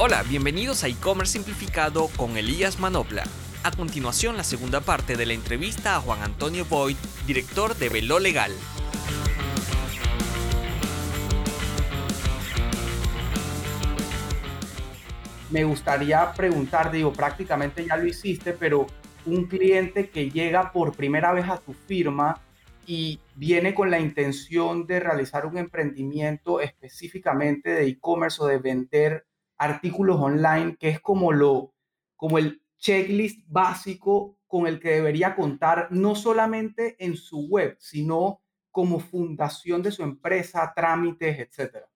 Hola, bienvenidos a e-commerce simplificado con Elías Manopla. A continuación, la segunda parte de la entrevista a Juan Antonio Boyd, director de Velo Legal. Me gustaría preguntar, digo, prácticamente ya lo hiciste, pero un cliente que llega por primera vez a tu firma y viene con la intención de realizar un emprendimiento específicamente de e-commerce o de vender artículos online, que es como lo, como el checklist básico con el que debería contar no solamente en su web, sino como fundación de su empresa, trámites, etcétera.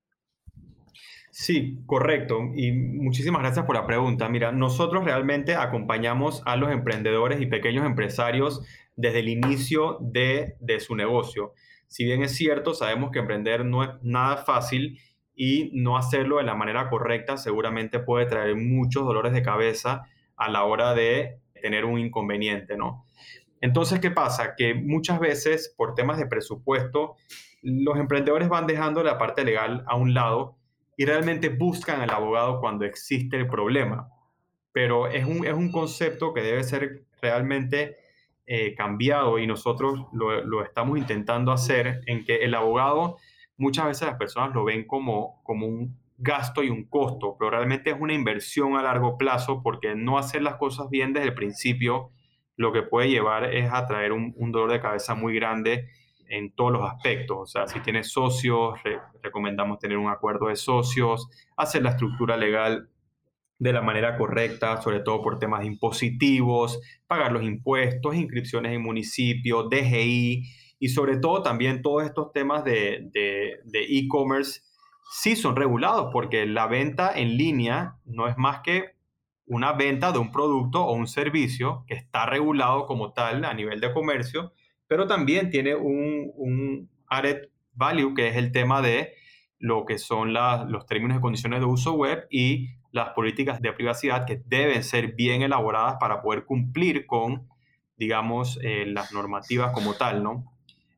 Sí, correcto. Y muchísimas gracias por la pregunta. Mira, nosotros realmente acompañamos a los emprendedores y pequeños empresarios desde el inicio de, de su negocio. Si bien es cierto, sabemos que emprender no es nada fácil y no hacerlo de la manera correcta seguramente puede traer muchos dolores de cabeza a la hora de tener un inconveniente, ¿no? Entonces, ¿qué pasa? Que muchas veces por temas de presupuesto, los emprendedores van dejando la parte legal a un lado y realmente buscan al abogado cuando existe el problema. Pero es un, es un concepto que debe ser realmente eh, cambiado y nosotros lo, lo, estamos intentando hacer en que el abogado, muchas veces las personas lo ven como, como un gasto y un costo, pero realmente es una inversión a largo plazo porque no hacer las cosas bien desde el principio lo que puede llevar es a traer un, dolor de cabeza muy grande en todos los aspectos. O sea, si tienes socios, recomendamos tener un acuerdo de socios, hacer la estructura legal de la manera correcta, sobre todo por temas impositivos, pagar los impuestos, inscripciones en municipio, DGI y sobre todo también todos estos temas de e-commerce sí son regulados porque la venta en línea no es más que una venta de un producto o un servicio que está regulado como tal a nivel de comercio, pero también tiene un, un added value que es el tema de lo que son los términos y condiciones de uso web y las políticas de privacidad que deben ser bien elaboradas para poder cumplir con, digamos, eh, las normativas como tal, ¿no?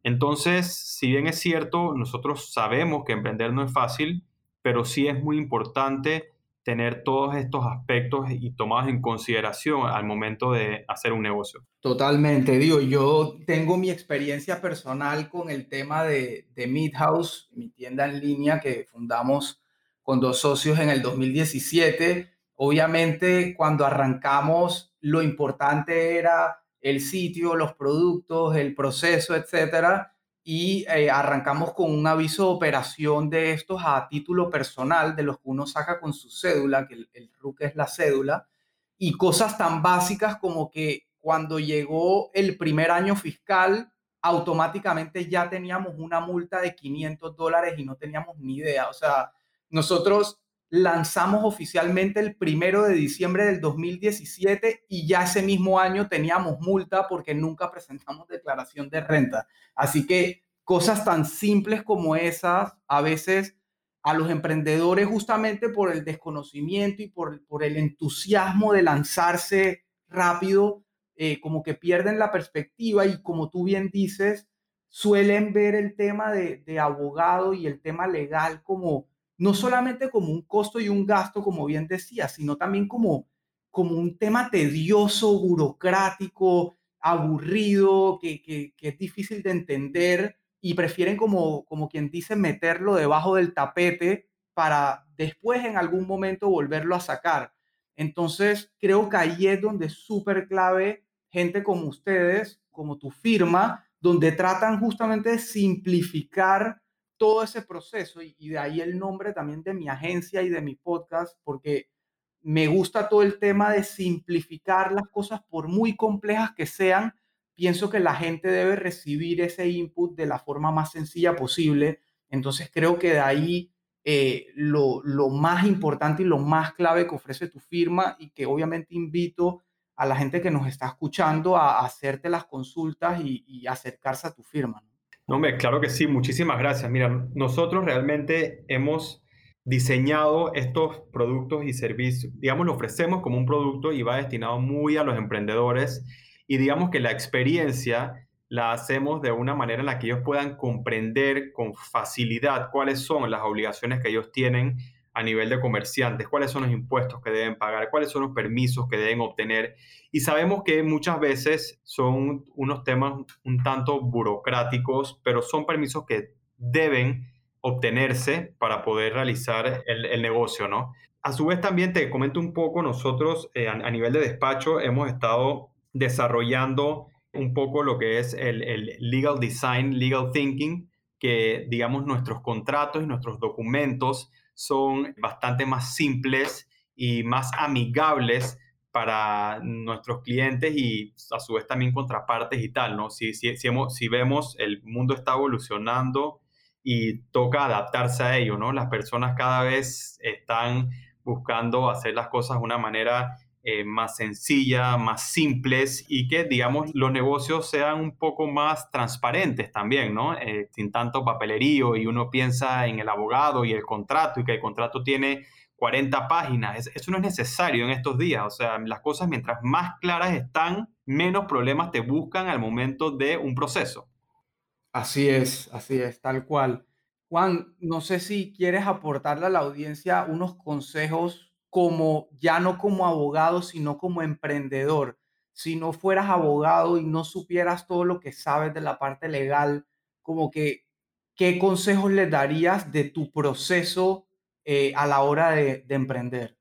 Entonces, si bien es cierto, nosotros sabemos que emprender no es fácil, pero sí es muy importante tener todos estos aspectos y tomados en consideración al momento de hacer un negocio. Totalmente, digo, yo tengo mi experiencia personal con el tema de, de Midhouse, mi tienda en línea que fundamos con dos socios en el 2017. Obviamente, cuando arrancamos, lo importante era el sitio, los productos, el proceso, etcétera. Y eh, arrancamos con un aviso de operación de estos a título personal, de los que uno saca con su cédula, que el, el RUC es la cédula, y cosas tan básicas como que cuando llegó el primer año fiscal, automáticamente ya teníamos una multa de 500 dólares y no teníamos ni idea. O sea, nosotros lanzamos oficialmente el primero de diciembre del 2017 y ya ese mismo año teníamos multa porque nunca presentamos declaración de renta. Así que cosas tan simples como esas, a veces a los emprendedores justamente por el desconocimiento y por, por el entusiasmo de lanzarse rápido, eh, como que pierden la perspectiva y como tú bien dices, suelen ver el tema de, de abogado y el tema legal como no solamente como un costo y un gasto, como bien decía, sino también como, como un tema tedioso, burocrático, aburrido, que, que, es difícil de entender y prefieren como, como quien dice meterlo debajo del tapete para después en algún momento volverlo a sacar. Entonces, creo que ahí es donde es súper clave gente como ustedes, como tu firma, donde tratan justamente de simplificar todo ese proceso y, de ahí el nombre también de mi agencia y de mi podcast, porque me gusta todo el tema de simplificar las cosas por muy complejas que sean. Pienso que la gente debe recibir ese input de la forma más sencilla posible. Entonces creo que de ahí eh, lo, lo, más importante y lo más clave que ofrece tu firma y que obviamente invito a la gente que nos está escuchando a, hacerte las consultas y, acercarse a tu firma. Hombre, claro que sí, muchísimas gracias. Mira, nosotros realmente hemos diseñado estos productos y servicios, digamos, lo ofrecemos como un producto y va destinado muy a los emprendedores y digamos que la experiencia la hacemos de una manera en la que ellos puedan comprender con facilidad cuáles son las obligaciones que ellos tienen a nivel de comerciantes, cuáles son los impuestos que deben pagar, cuáles son los permisos que deben obtener. Y sabemos que muchas veces son unos temas un tanto burocráticos, pero son permisos que deben obtenerse para poder realizar el, negocio, ¿no? A su vez también te comento un poco, nosotros eh, a, nivel de despacho hemos estado desarrollando un poco lo que es el, el legal design, legal thinking, que digamos nuestros contratos y nuestros documentos son bastante más simples y más amigables para nuestros clientes y a su vez también contrapartes y tal, ¿no? Si, si, si, si vemos el mundo está evolucionando y toca adaptarse a ello, ¿no? Las personas cada vez están buscando hacer las cosas de una manera eh, más sencilla, más simples y que, digamos, los negocios sean un poco más transparentes también, ¿no? Eh, sin tanto papelerío y uno piensa en el abogado y el contrato y que el contrato tiene 40 páginas. Eso no es necesario en estos días. O sea, las cosas mientras más claras están, menos problemas te buscan al momento de un proceso. Así es, así es, tal cual. Juan, no sé si quieres aportarle a la audiencia unos consejos como ya no como abogado, sino como emprendedor. Si no fueras abogado y no supieras todo lo que sabes de la parte legal, como que, ¿qué consejos le darías de tu proceso eh, a la hora de, de emprender?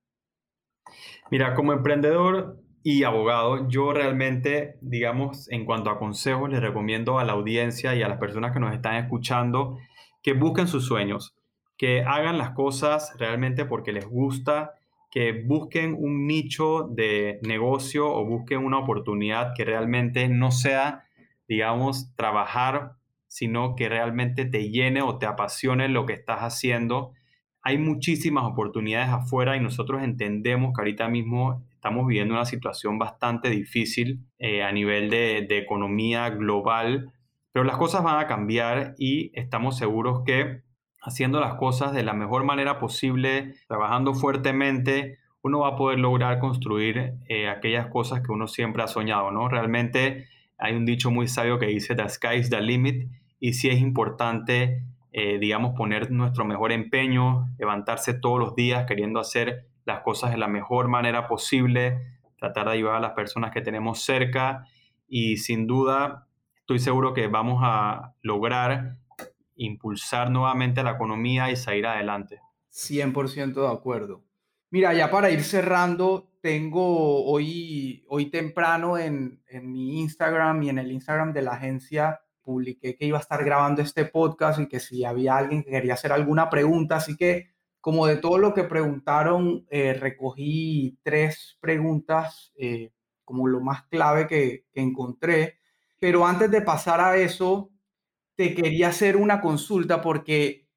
Mira, como emprendedor y abogado, yo realmente, digamos, en cuanto a consejos, les recomiendo a la audiencia y a las personas que nos están escuchando que busquen sus sueños, que hagan las cosas realmente porque les gusta que busquen un nicho de negocio o busquen una oportunidad que realmente no sea, digamos, trabajar, sino que realmente te llene o te apasione lo que estás haciendo. Hay muchísimas oportunidades afuera y nosotros entendemos que ahorita mismo estamos viviendo una situación bastante difícil eh, a nivel de, de economía global, pero las cosas van a cambiar y estamos seguros que haciendo las cosas de la mejor manera posible, trabajando fuertemente, uno va a poder lograr construir eh, aquellas cosas que uno siempre ha soñado, ¿no? Realmente hay un dicho muy sabio que dice, the sky is the limit, y sí es importante, eh, digamos, poner nuestro mejor empeño, levantarse todos los días queriendo hacer las cosas de la mejor manera posible, tratar de ayudar a las personas que tenemos cerca y sin duda estoy seguro que vamos a lograr impulsar nuevamente la economía y salir adelante. 100% de acuerdo. Mira, ya para ir cerrando, tengo hoy, hoy temprano en, en mi Instagram y en el Instagram de la agencia publiqué que iba a estar grabando este podcast y que si había alguien que quería hacer alguna pregunta, así que como de todo lo que preguntaron, eh, recogí tres preguntas eh, como lo más clave que, que encontré. Pero antes de pasar a eso, te quería hacer una consulta porque,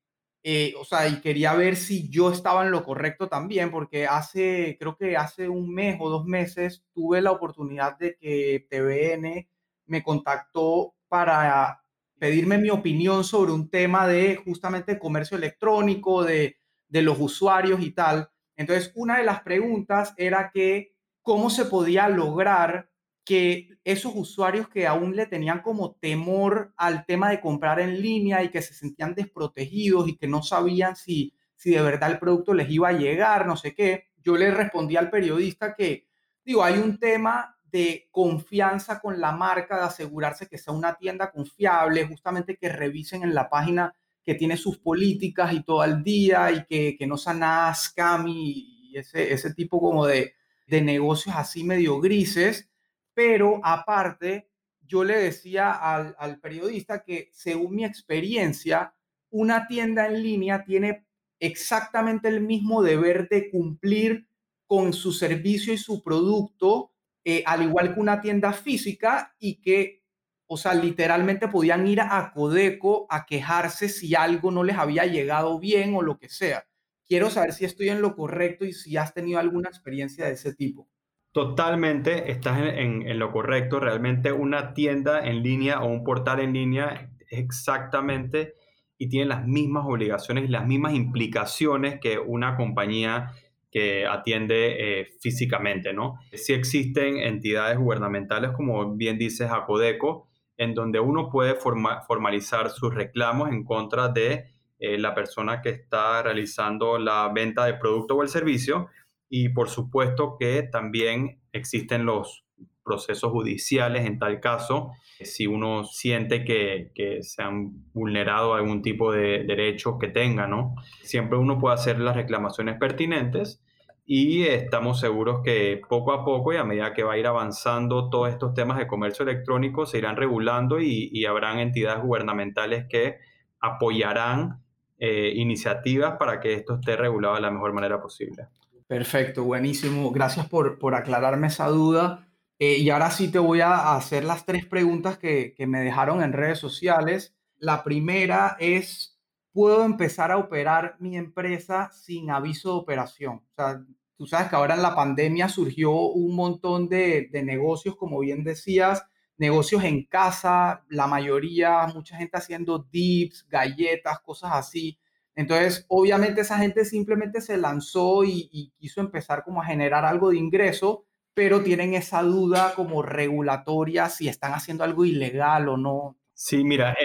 eh, o sea, y quería ver si yo estaba en lo correcto también, porque hace, creo que hace un mes o dos meses tuve la oportunidad de que TVN me contactó para pedirme mi opinión sobre un tema de justamente comercio electrónico, de, de los usuarios y tal. Entonces, una de las preguntas era que cómo se podía lograr que esos usuarios que aún le tenían como temor al tema de comprar en línea y que se sentían desprotegidos y que no sabían si, si de verdad el producto les iba a llegar, no sé qué, yo le respondí al periodista que, digo, hay un tema de confianza con la marca, de asegurarse que sea una tienda confiable, justamente que revisen en la página que tiene sus políticas y todo el día y que, que no sea nada scam y ese, ese tipo como de, de negocios así medio grises pero aparte, yo le decía al, periodista que según mi experiencia, una tienda en línea tiene exactamente el mismo deber de cumplir con su servicio y su producto, eh, al igual que una tienda física y que, o sea, literalmente podían ir a Codeco a quejarse si algo no les había llegado bien o lo que sea. Quiero saber si estoy en lo correcto y si has tenido alguna experiencia de ese tipo. Totalmente, estás en, lo correcto. Realmente una tienda en línea o un portal en línea es exactamente y tiene las mismas obligaciones y las mismas implicaciones que una compañía que atiende eh, físicamente, ¿no? Sí existen entidades gubernamentales, como bien dices, Acodeco, en donde uno puede formalizar sus reclamos en contra de eh, la persona que está realizando la venta del producto o el servicio y por supuesto que también existen los procesos judiciales en tal caso, si uno siente que, que, se han vulnerado algún tipo de derechos que tenga, ¿no? Siempre uno puede hacer las reclamaciones pertinentes y estamos seguros que poco a poco y a medida que va a ir avanzando todos estos temas de comercio electrónico se irán regulando y, y habrán entidades gubernamentales que apoyarán eh, iniciativas para que esto esté regulado de la mejor manera posible. Perfecto, buenísimo. Gracias por, por aclararme esa duda. Eh, y ahora sí te voy a hacer las tres preguntas que, que me dejaron en redes sociales. La primera es, puedo empezar a operar mi empresa sin aviso de operación. O sea, tú sabes que ahora en la pandemia surgió un montón de, negocios, como bien decías, negocios en casa, la mayoría, mucha gente haciendo dips, galletas, cosas así. Entonces, obviamente esa gente simplemente se lanzó y, quiso empezar como a generar algo de ingreso, pero tienen esa duda como regulatoria si están haciendo algo ilegal o no. Sí, mira,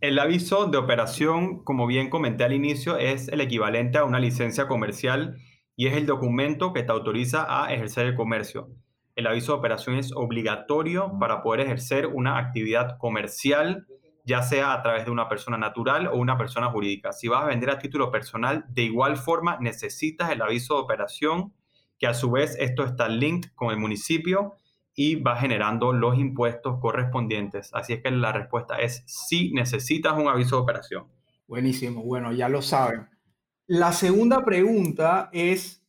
el, aviso de operación, como bien comenté al inicio, es el equivalente a una licencia comercial y es el documento que te autoriza a ejercer el comercio. El aviso de operación es obligatorio para poder ejercer una actividad comercial, ya sea a través de una persona natural o una persona jurídica. Si vas a vender a título personal, de igual forma necesitas el aviso de operación, que a su vez esto está linked con el municipio y va generando los impuestos correspondientes. Así es que la respuesta es sí, necesitas un aviso de operación. Buenísimo, bueno, ya lo saben. La segunda pregunta es,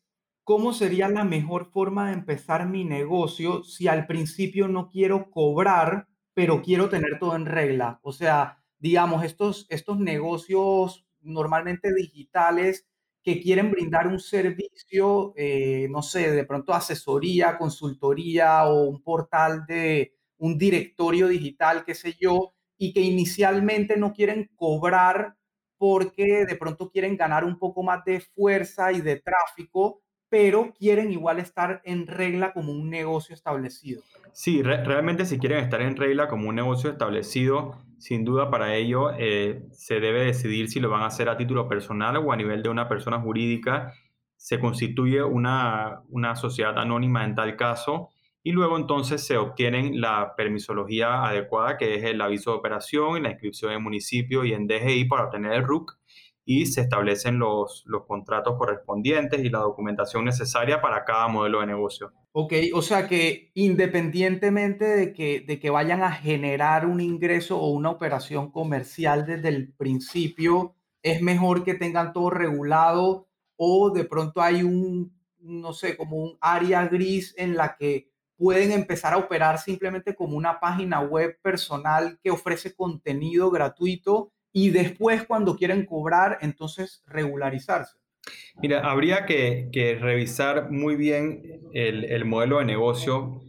¿cómo sería la mejor forma de empezar mi negocio si al principio no quiero cobrar, pero quiero tener todo en regla? O sea, digamos, estos, estos negocios normalmente digitales que quieren brindar un servicio, eh, no sé, de pronto asesoría, consultoría o un portal de un directorio digital, qué sé yo, y que inicialmente no quieren cobrar porque de pronto quieren ganar un poco más de fuerza y de tráfico, pero quieren igual estar en regla como un negocio establecido. Sí, realmente si quieren estar en regla como un negocio establecido, sin duda para ello eh, se debe decidir si lo van a hacer a título personal o a nivel de una persona jurídica. Se constituye una, una sociedad anónima en tal caso y luego entonces se obtienen la permisología adecuada, que es el aviso de operación y la inscripción en municipio y en DGI para obtener el RUC y se establecen los, los contratos correspondientes y la documentación necesaria para cada modelo de negocio. Ok, o sea que independientemente de que, de que vayan a generar un ingreso o una operación comercial desde el principio, es mejor que tengan todo regulado o de pronto hay un, no sé, como un área gris en la que pueden empezar a operar simplemente como una página web personal que ofrece contenido gratuito y después cuando quieren cobrar, entonces regularizarse. Mira, habría que, revisar muy bien el, modelo de negocio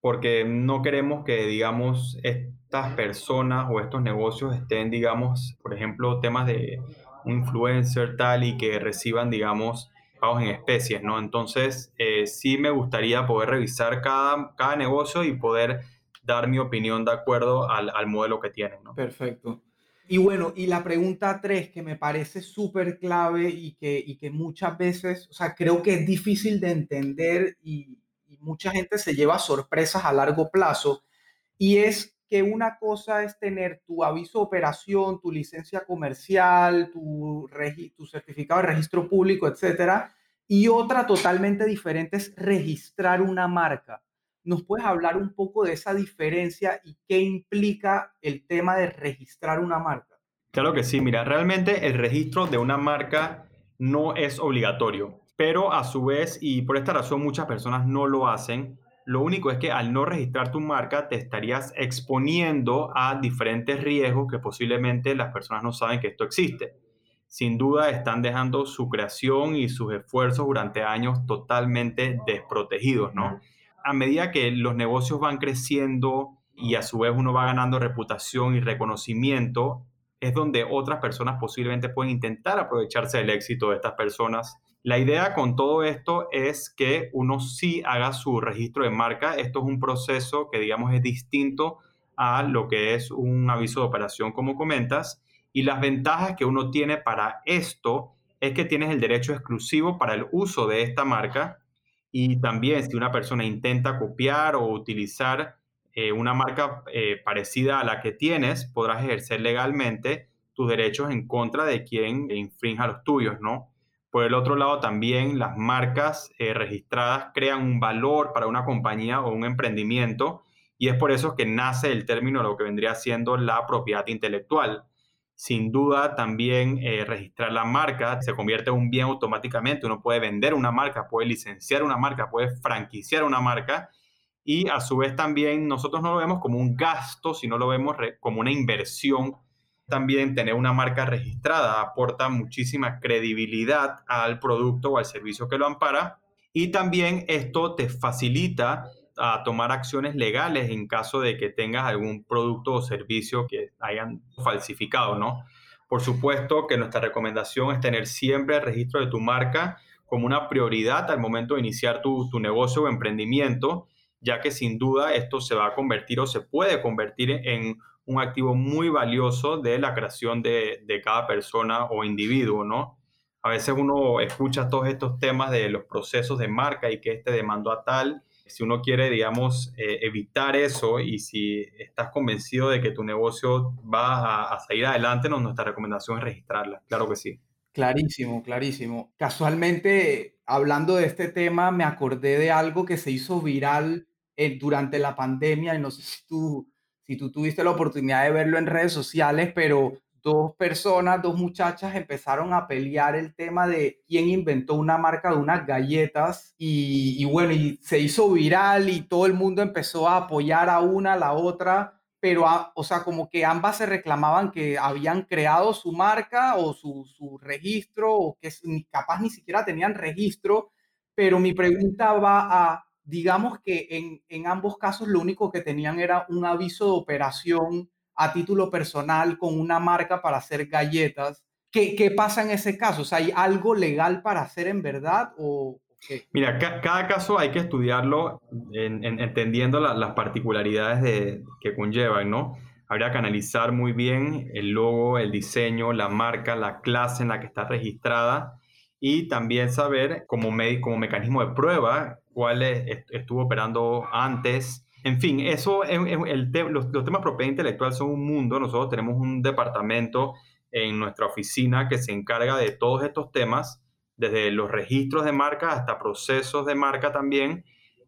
porque no queremos que, digamos, estas personas o estos negocios estén, digamos, por ejemplo, temas de influencer tal y que reciban, digamos, pagos en especies, ¿no? Entonces, eh, sí me gustaría poder revisar cada, cada negocio y poder dar mi opinión de acuerdo al, al modelo que tienen, ¿no? Perfecto. Y bueno, y la pregunta tres, que me parece súper clave y que, y que muchas veces, o sea, creo que es difícil de entender y, mucha gente se lleva sorpresas a largo plazo, y es que una cosa es tener tu aviso de operación, tu licencia comercial, tu, tu certificado de registro público, etcétera, y otra totalmente diferente es registrar una marca. ¿Nos puedes hablar un poco de esa diferencia y qué implica el tema de registrar una marca? Claro que sí, mira, realmente el registro de una marca no es obligatorio, pero a su vez, y por esta razón muchas personas no lo hacen, lo único es que al no registrar tu marca te estarías exponiendo a diferentes riesgos que posiblemente las personas no saben que esto existe. Sin duda están dejando su creación y sus esfuerzos durante años totalmente desprotegidos, ¿no? A medida que los negocios van creciendo y a su vez uno va ganando reputación y reconocimiento, es donde otras personas posiblemente pueden intentar aprovecharse del éxito de estas personas. La idea con todo esto es que uno sí haga su registro de marca. Esto es un proceso que digamos es distinto a lo que es un aviso de operación como comentas Y las ventajas que uno tiene para esto es que tienes el derecho exclusivo para el uso de esta marca y también si una persona intenta copiar o utilizar eh, una marca eh, parecida a la que tienes, podrás ejercer legalmente tus derechos en contra de quien infrinja los tuyos, ¿no? Por el otro lado, también las marcas eh, registradas crean un valor para una compañía o un emprendimiento y es por eso que nace el término lo que vendría siendo la propiedad intelectual. Sin duda, también eh, registrar la marca se convierte en un bien automáticamente. Uno puede vender una marca, puede licenciar una marca, puede franquiciar una marca y a su vez también nosotros no lo vemos como un gasto, sino lo vemos como una inversión también tener una marca registrada aporta muchísima credibilidad al producto o al servicio que lo ampara y también esto te facilita a tomar acciones legales en caso de que tengas algún producto o servicio que hayan falsificado, ¿no? Por supuesto que nuestra recomendación es tener siempre el registro de tu marca como una prioridad al momento de iniciar tu, tu negocio o emprendimiento, ya que sin duda esto se va a convertir o se puede convertir en un activo muy valioso de la creación de, cada persona o individuo, ¿no? A veces uno escucha todos estos temas de los procesos de marca y que este demandó a tal. Si uno quiere, digamos, eh, evitar eso y si estás convencido de que tu negocio va a, salir adelante, nuestra recomendación es registrarla. Claro que sí. Clarísimo, clarísimo. Casualmente, hablando de este tema, me acordé de algo que se hizo viral eh, durante la pandemia y no sé si tú si tú tuviste la oportunidad de verlo en redes sociales, pero dos personas, dos muchachas empezaron a pelear el tema de quién inventó una marca de unas galletas y, bueno, y se hizo viral y todo el mundo empezó a apoyar a una, a la otra, pero, o sea, como que ambas se reclamaban que habían creado su marca o su, su registro o que capaz ni siquiera tenían registro, pero mi pregunta va a digamos que en, en, ambos casos lo único que tenían era un aviso de operación a título personal con una marca para hacer galletas. ¿Qué, qué pasa en ese caso? O sea, ¿hay algo legal para hacer en verdad o qué? Mira, cada caso hay que estudiarlo en, entendiendo las particularidades de, que conllevan, ¿no? Habría que analizar muy bien el logo, el diseño, la marca, la clase en la que está registrada y también saber como, como mecanismo de prueba cuál estuvo operando antes. En fin, eso, el, los, los, temas de propiedad intelectual son un mundo. Nosotros tenemos un departamento en nuestra oficina que se encarga de todos estos temas, desde los registros de marca hasta procesos de marca también.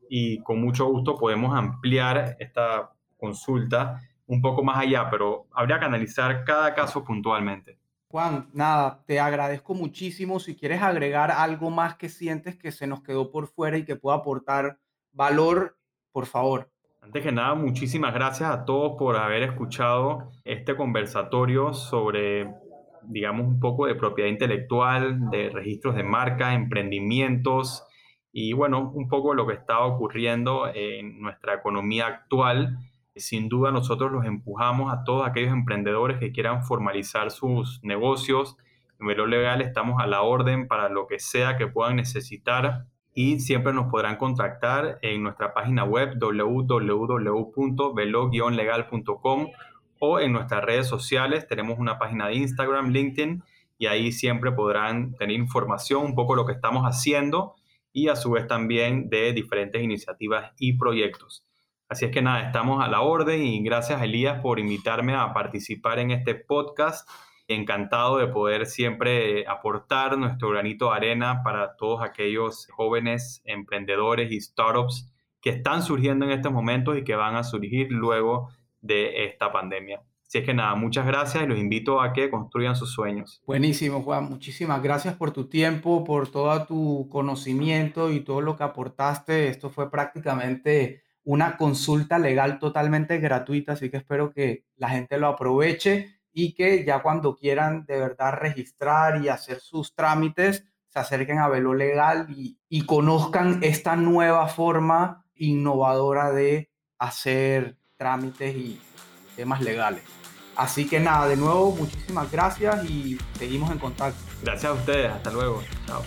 Y con mucho gusto podemos ampliar esta consulta un poco más allá, pero habría que analizar cada caso puntualmente. Juan, nada, te agradezco muchísimo. Si quieres agregar algo más que sientes que se nos quedó por fuera y que pueda aportar valor, por favor. Antes que nada, muchísimas gracias a todos por haber escuchado este conversatorio sobre, digamos, un poco de propiedad intelectual, de registros de marca, emprendimientos y, bueno, un poco lo que está ocurriendo en nuestra economía actual sin duda nosotros los empujamos a todos aquellos emprendedores que quieran formalizar sus negocios. En Velo Legal estamos a la orden para lo que sea que puedan necesitar y siempre nos podrán contactar en nuestra página web www.velo-legal.com o en nuestras redes sociales. Tenemos una página de Instagram, LinkedIn y ahí siempre podrán tener información, un poco lo que estamos haciendo y a su vez también de diferentes iniciativas y proyectos. Así es que nada, estamos a la orden y gracias Elías por invitarme a participar en este podcast. Encantado de poder siempre aportar nuestro granito de arena para todos aquellos jóvenes emprendedores y startups que están surgiendo en estos momentos y que van a surgir luego de esta pandemia. Así es que nada, muchas gracias y los invito a que construyan sus sueños. Buenísimo, Juan. Muchísimas gracias por tu tiempo, por todo tu conocimiento y todo lo que aportaste. Esto fue prácticamente una consulta legal totalmente gratuita, así que espero que la gente lo aproveche y que ya cuando quieran de verdad registrar y hacer sus trámites, se acerquen a Velo Legal y, y conozcan esta nueva forma innovadora de hacer trámites y temas legales. Así que nada, de nuevo, muchísimas gracias y seguimos en contacto. Gracias a ustedes, hasta luego. Chao.